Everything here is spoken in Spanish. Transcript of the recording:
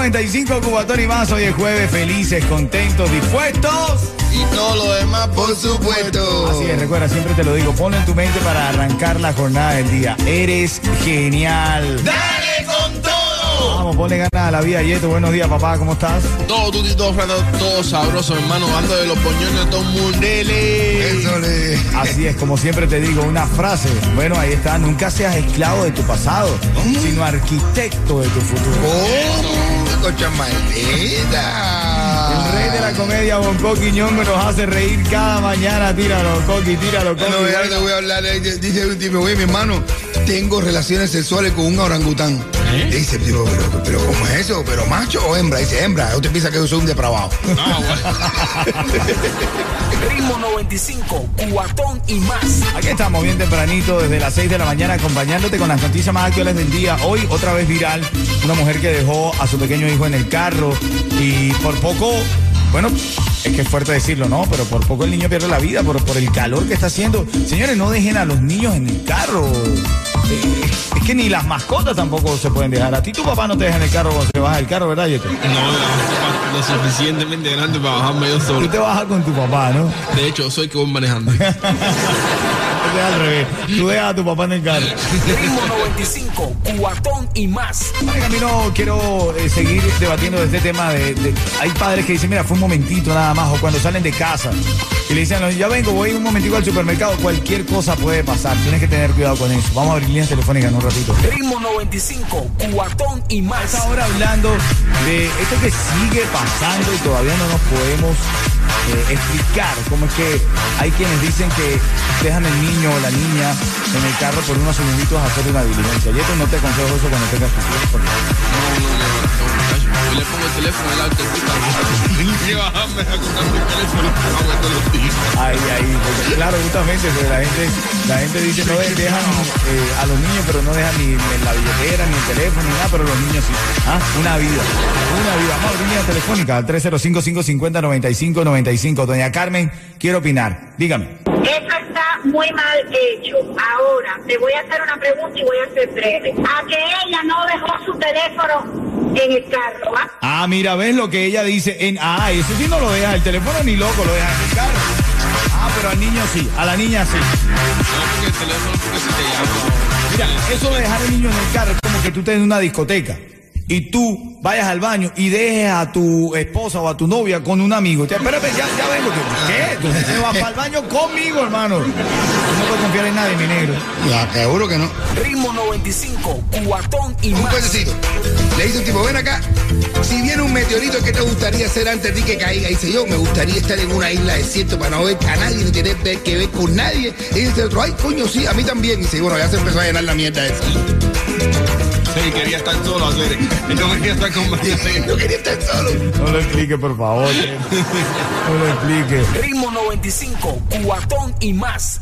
95, Cubatón y más. Hoy es jueves. Felices, contentos, dispuestos. Y todo lo demás, por supuesto. Así es, recuerda, siempre te lo digo. Ponlo en tu mente para arrancar la jornada del día. Eres genial. ¡Dale con todo! Vamos, ponle ganas a la vida, Yeto. Buenos días, papá. ¿Cómo estás? Todo tuti, todo sabroso, hermano. Ando de los poñones de todo el mundo. Así es, como siempre te digo, una frase. Bueno, ahí está. Nunca seas esclavo de tu pasado, sino arquitecto de tu futuro. ¡Oh! Cocha El maldita. rey de la comedia, Bonco Quiñongo, nos hace reír cada mañana. Tíralo, Coqui, tíralo, Coqui. No, ya te voy a hablar. eh, Dice un tipo, oye, mi hermano, tengo relaciones sexuales con un orangután. Dice, tipo, pero, pero ¿cómo es eso? ¿Pero macho o hembra? Dice, hembra. Usted piensa que yo soy un depravado. Ritmo 95, cuatón y más. Aquí estamos bien tempranito, desde las 6 de la mañana, acompañándote con las noticias más actuales del día. Hoy, otra vez viral, una mujer que dejó a su pequeño hijo en el carro y por poco, bueno, es que es fuerte decirlo, ¿no? Pero por poco el niño pierde la vida por, por el calor que está haciendo. Señores, no dejen a los niños en el carro. Es que ni las mascotas tampoco se pueden dejar. A ti tu papá no te deja en el carro cuando se baja del carro, ¿verdad, Yeto? No, lo suficientemente grande para bajarme yo Tú solo. te bajas con tu papá, ¿no? De hecho, soy que voy manejando. Es al revés. Tú dejas a tu papá en el carro. Ritmo 95, cuatón y más. Vale, Camino, quiero eh, seguir debatiendo de este tema de, de- Hay padres que dicen, mira, fue un momentito nada más, o cuando salen de casa y le dicen, ya vengo, voy un momentico al supermercado, cualquier cosa puede pasar, tienes que tener cuidado con eso. Vamos a abrir líneas telefónicas en un ratito. Ritmo 95, cuatón y más. Ahora hablando de esto que sigue pasando y todavía no nos podemos eh, explicar cómo es que hay quienes dicen que dejan el niño o la niña en el carro por unos segunditos a hacer una diligencia. Y esto no te aconsejo eso cuando tengas tu porque No, no, no. Yo le pongo el teléfono al alto. Tengo que bajarme a contar mi teléfono. Vamos a los tíos. Ahí, ahí, porque claro, justamente, la gente, la gente dice no de- dejan eh, a los niños, pero no dejan ni, la billetera, ni el teléfono, ni nada, pero los niños sí. ¿Ah? Una vida, una vida. Vamos a línea telefónica al 305-550-9595. Doña Carmen, quiero opinar. Dígame. Eso está muy mal hecho. Ahora, te voy a hacer una pregunta y voy a ser breve. A que ella no dejó su teléfono en el carro, ¿va? Ah, mira, ves lo que ella dice. En, ah, eso sí no lo deja el teléfono ni loco, lo deja en el carro. Ah, pero al niño sí, a la niña sí. No, porque el teléfono, porque si te llamo. Mira, eso de dejar el niño en el carro es como que tú estés en una discoteca y tú vayas al baño y dejes a tu esposa o a tu novia con un amigo. Te, espérame, ya, ya vengo. ¿Qué? ¿Qué? Tú te vas para el baño conmigo, hermano. Tú no puedes confiar en nadie, mi negro. Ya, seguro que no. Ritmo 95, cuatón y Un más. cuentecito. Le dice un tipo, ven acá. Si viene un meteorito, ¿qué te gustaría hacer antes de que caiga? Dice yo, me gustaría estar en una isla desierta para no ver a nadie ni tener que ver con nadie. Y dice otro, ay, coño, sí, a mí también. Y dice, bueno, ya se empezó a llenar la mierda esa. Sí, quería estar solo hacer. No quería estar con nadie. Yo quería estar solo. No lo explique, por favor. No lo explique. Ritmo 95, cuatón y más.